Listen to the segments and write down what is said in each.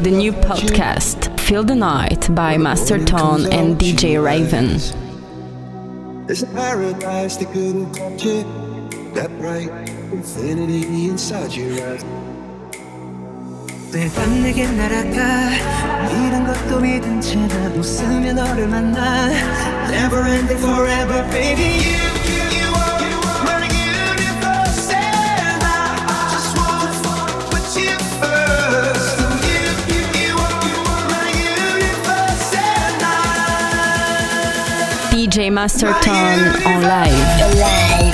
to the new podcast Feel the Night by Master Tone and DJ Raven. There's a paradise that couldn't touch it. That bright infinity inside your eyes. 매밤 내게 날아가 믿은 것도 믿은 채나 웃으며 너를 만나 Never ending forever baby you DJ Master Tone en live.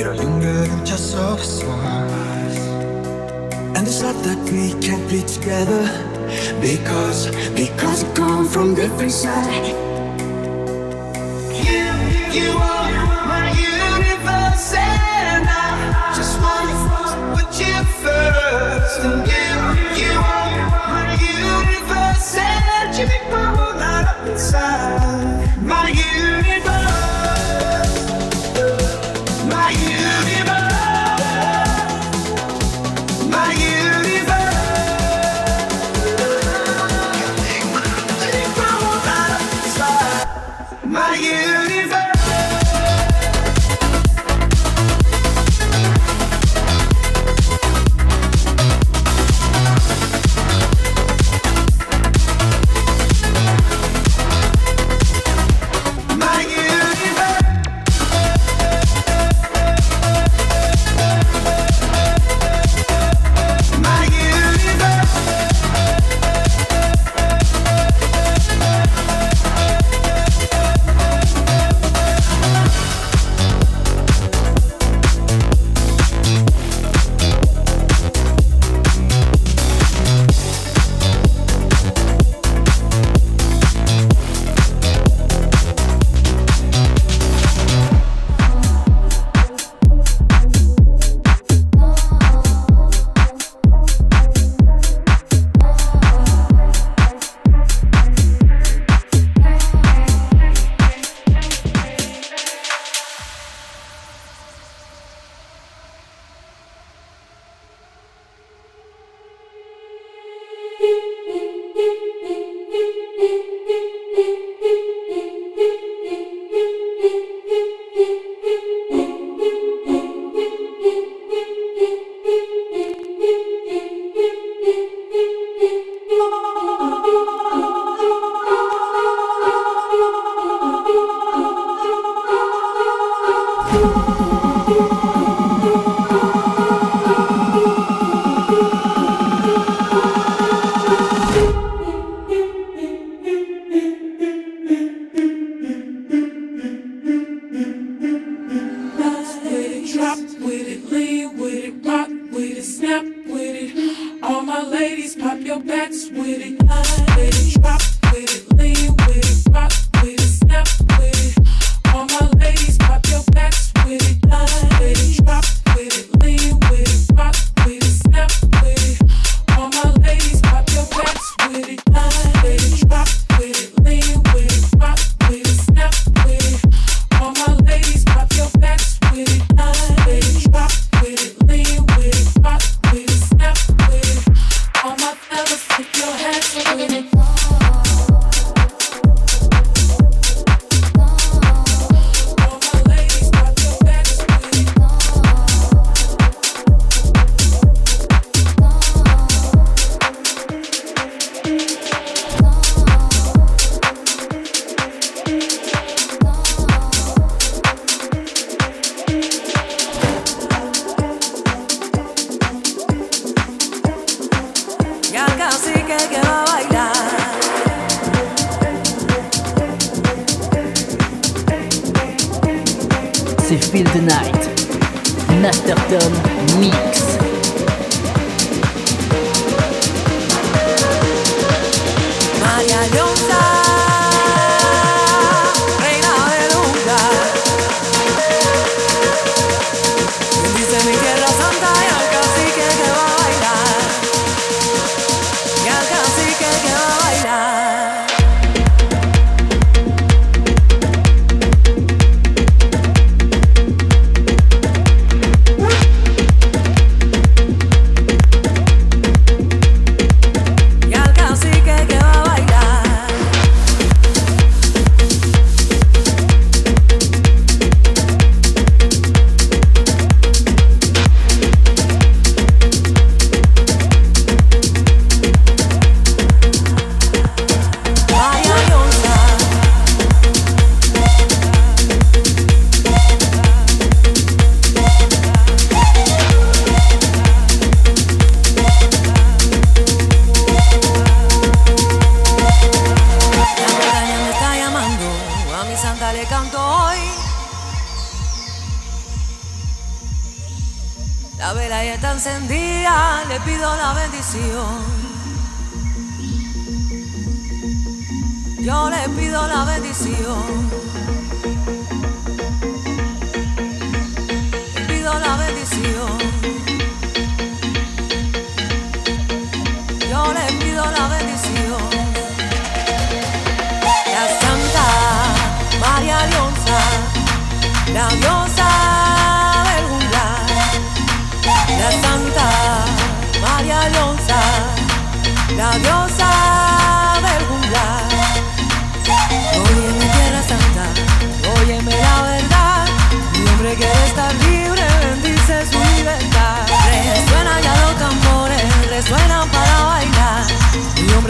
You're younger than just so And it's not that we can't be together. Because, because we come from different sides You, you are my universe. And I just wanna fuck with you first. And you, you are my universe. And you make my whole life inside.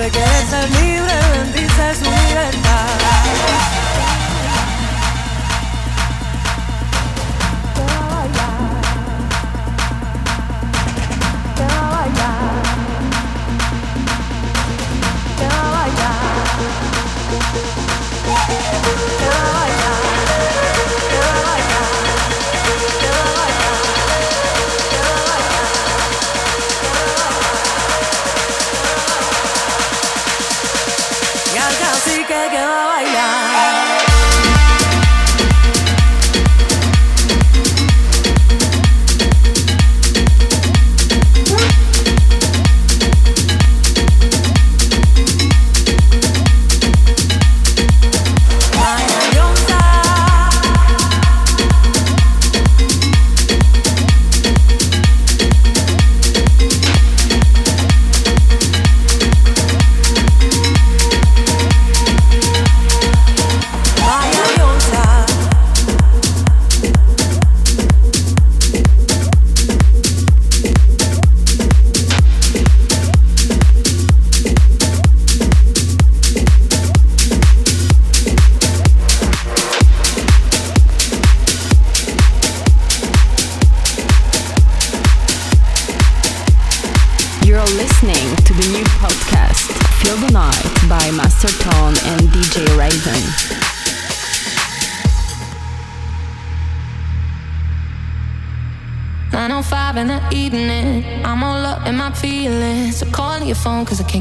forget to leave.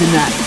C'est Feel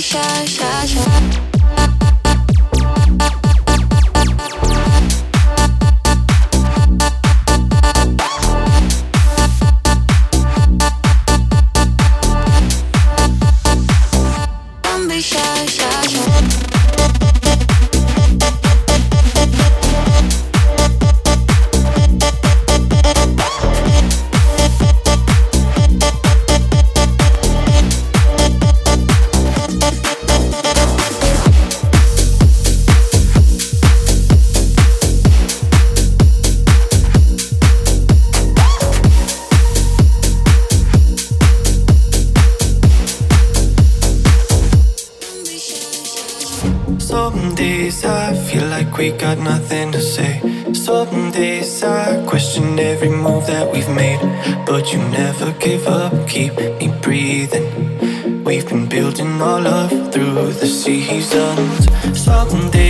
shy, shy, shy. keep me breathing. We've been building our love through the seasons. Someday.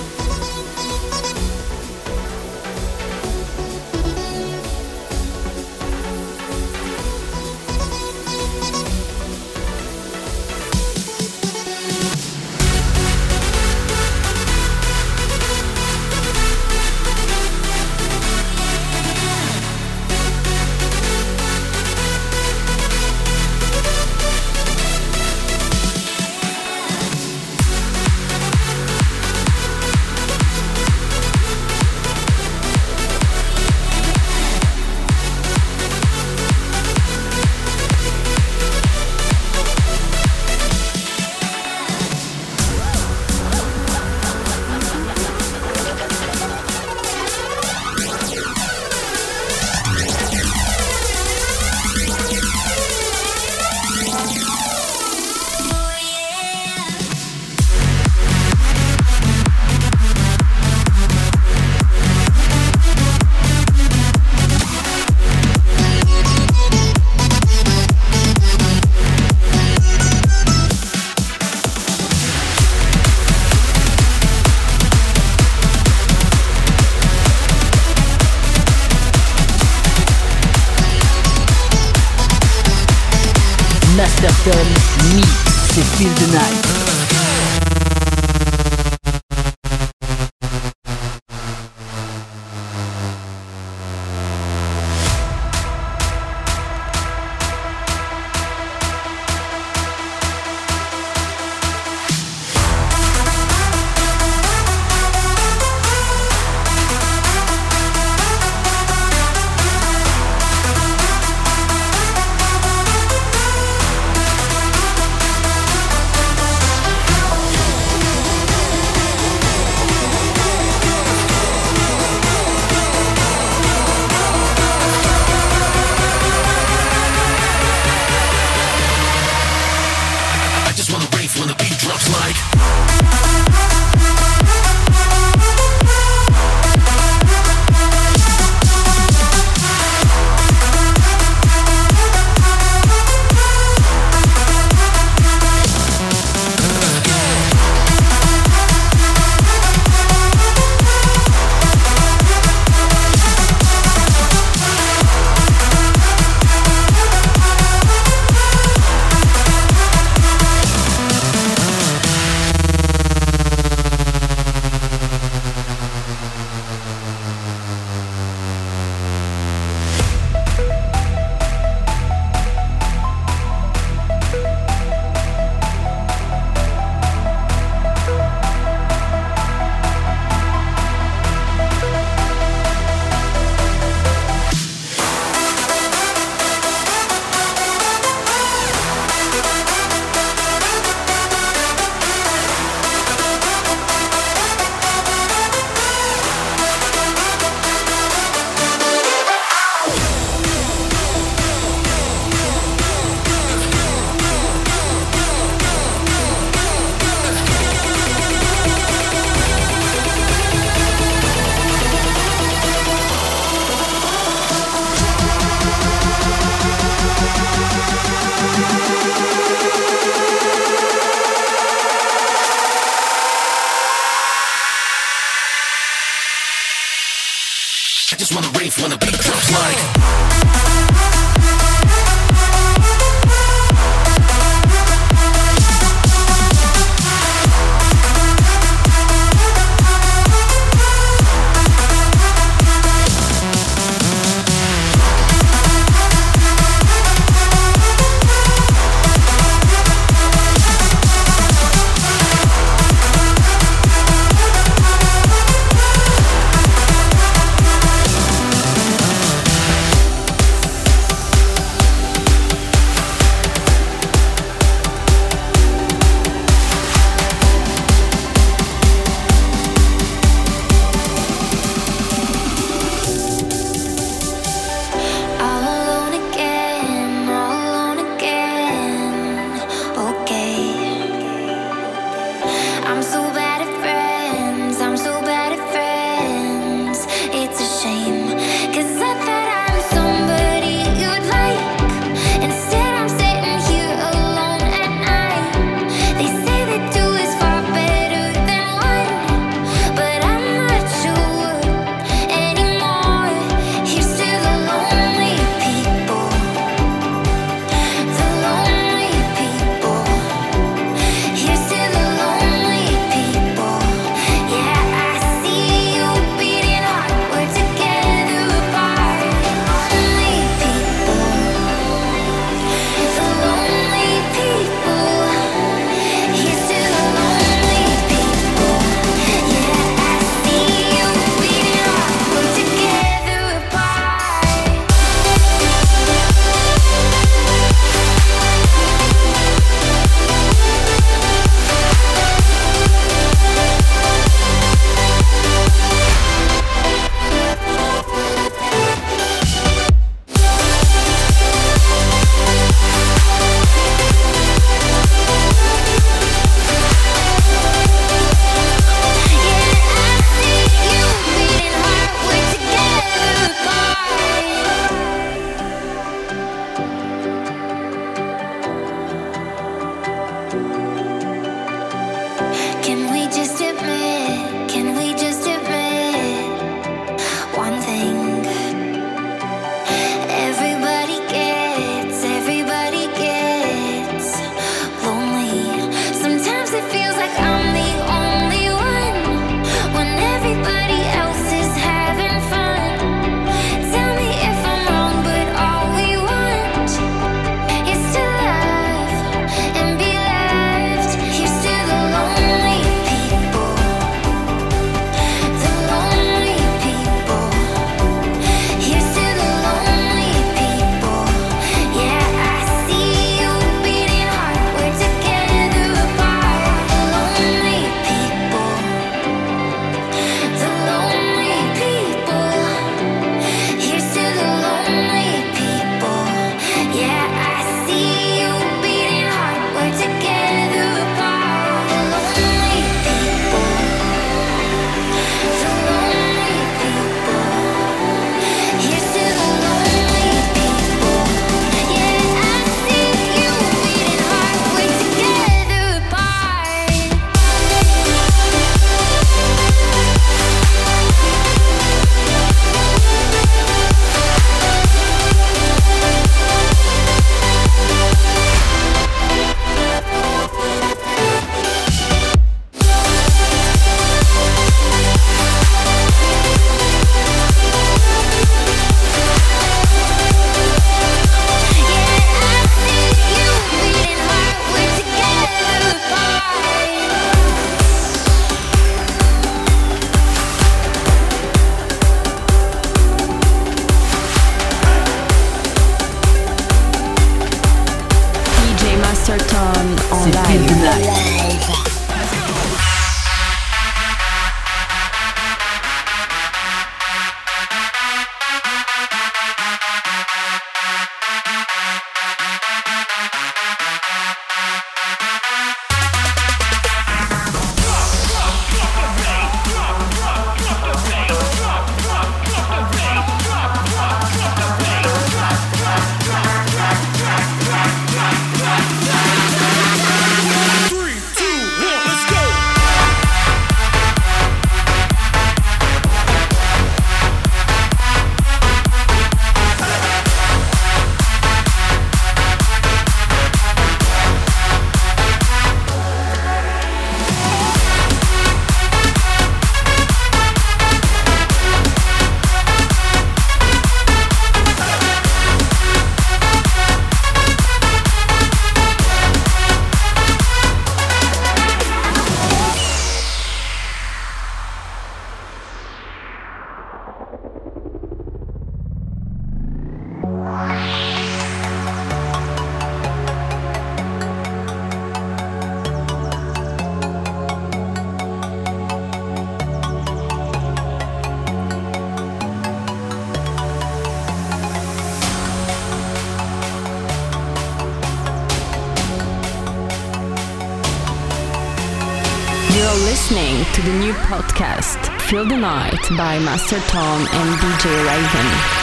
Feel the Night by Master Tom and DJ Raven.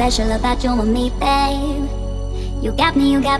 special about you and me, babe. You got me, you got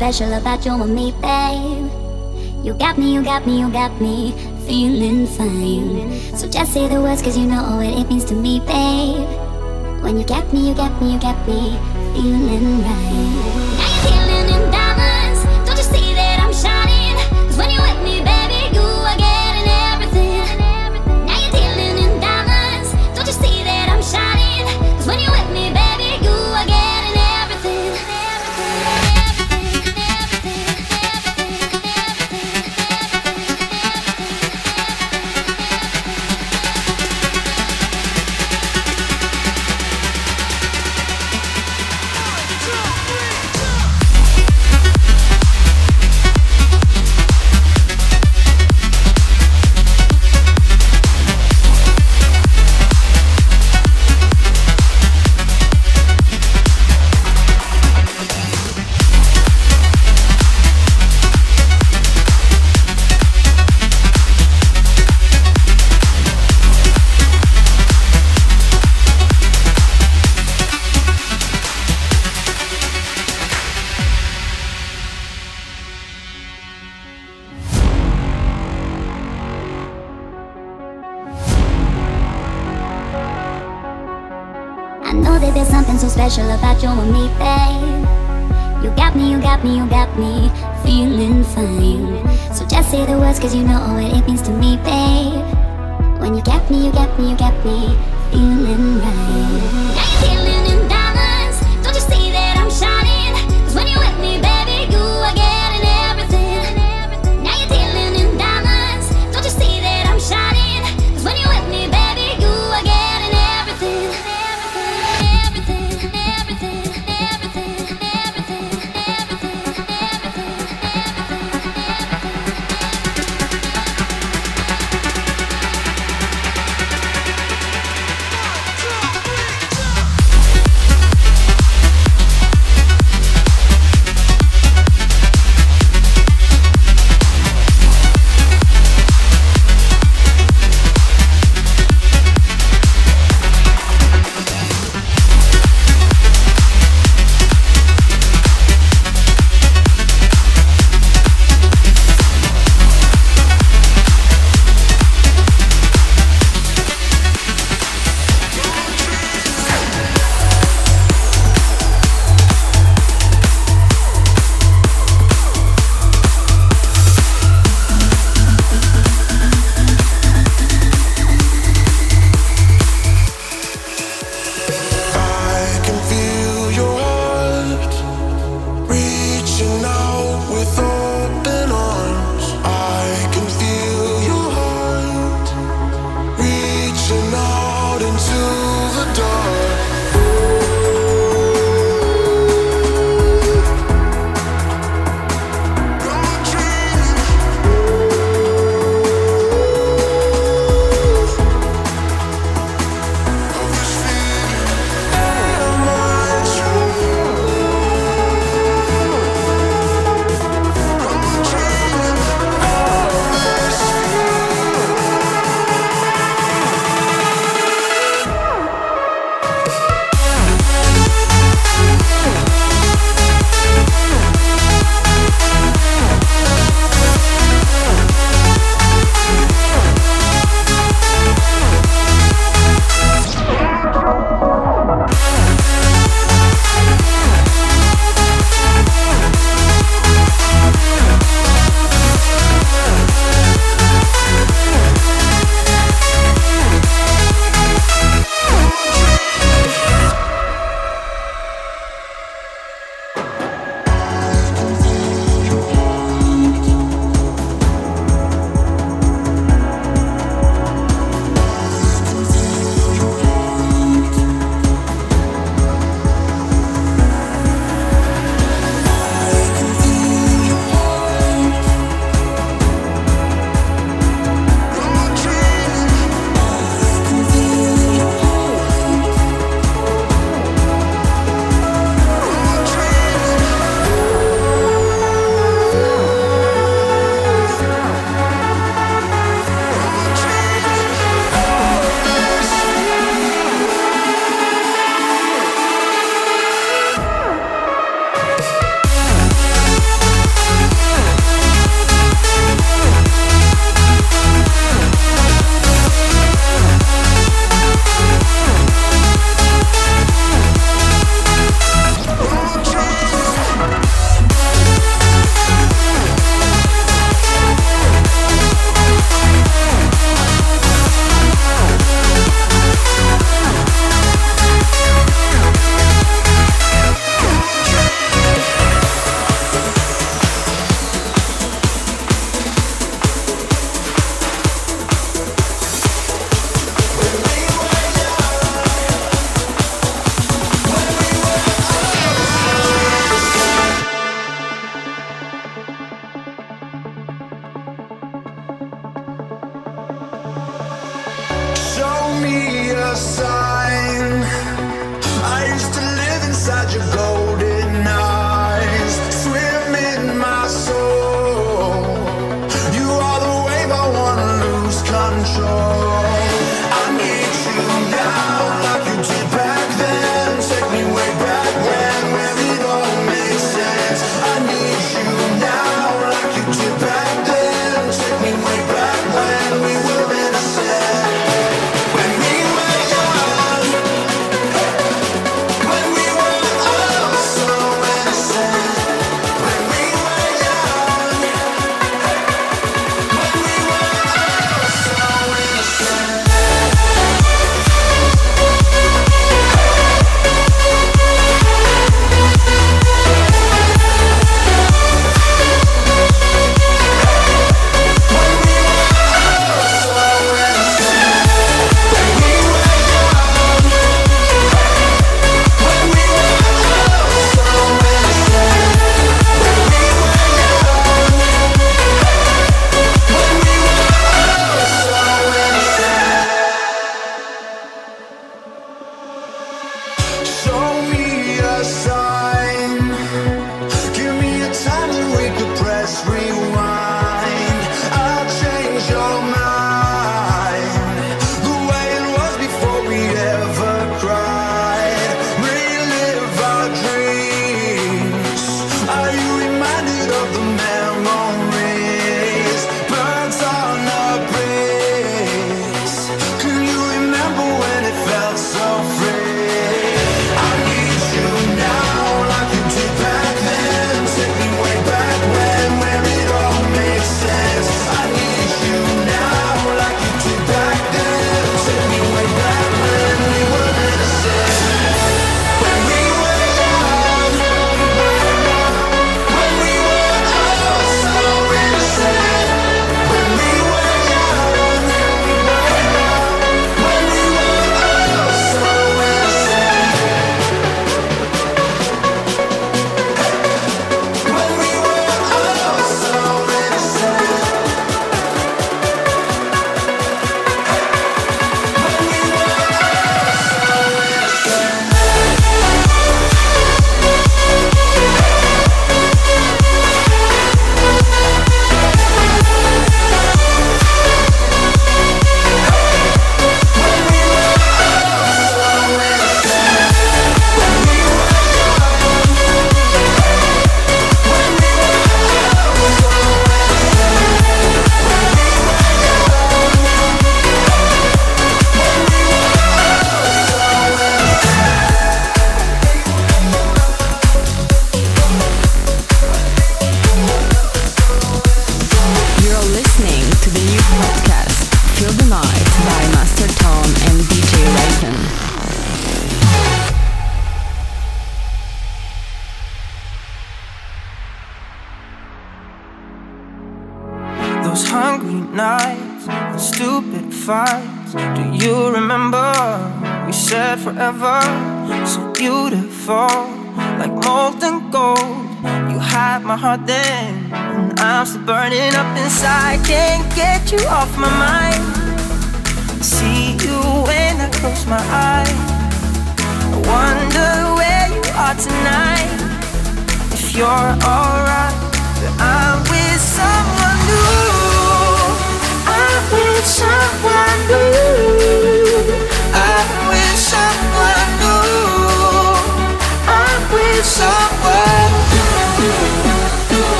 special about you and me, babe. You got me, you got me, you got me feeling fine. So just say the words, cause you know what it means to me, babe. When you got me, you got me, you got me feeling right.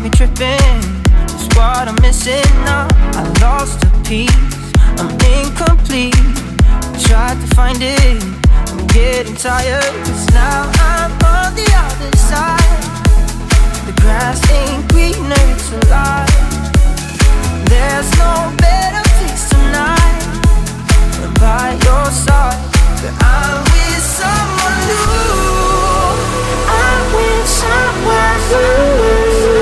got me tripping. It's what I'm missing now. I lost a piece, I'm incomplete. I tried to find it, I'm getting tired. Cause now I'm on the other side. The grass ain't greener, it's a lie. There's no better place tonight than by your side. But I'm with someone new. I'm with someone new.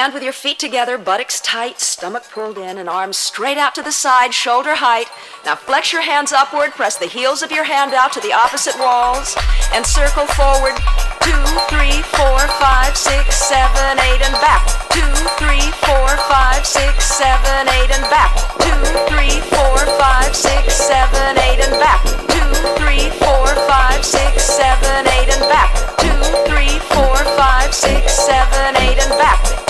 Stand with your feet together, buttocks tight, stomach pulled in, and arms straight out to the side, shoulder height. Now flex your hands upward, press the heels of your hand out to the opposite walls, and circle forward. Two, three, four, five, six, seven, eight, and back. Two, three, four, five, six, seven, eight, and back. Two, three, four, five, six, seven, eight, and back. Two, three, four, five, six, seven, eight, and back. Two, three, four, five, six, seven, eight, and back.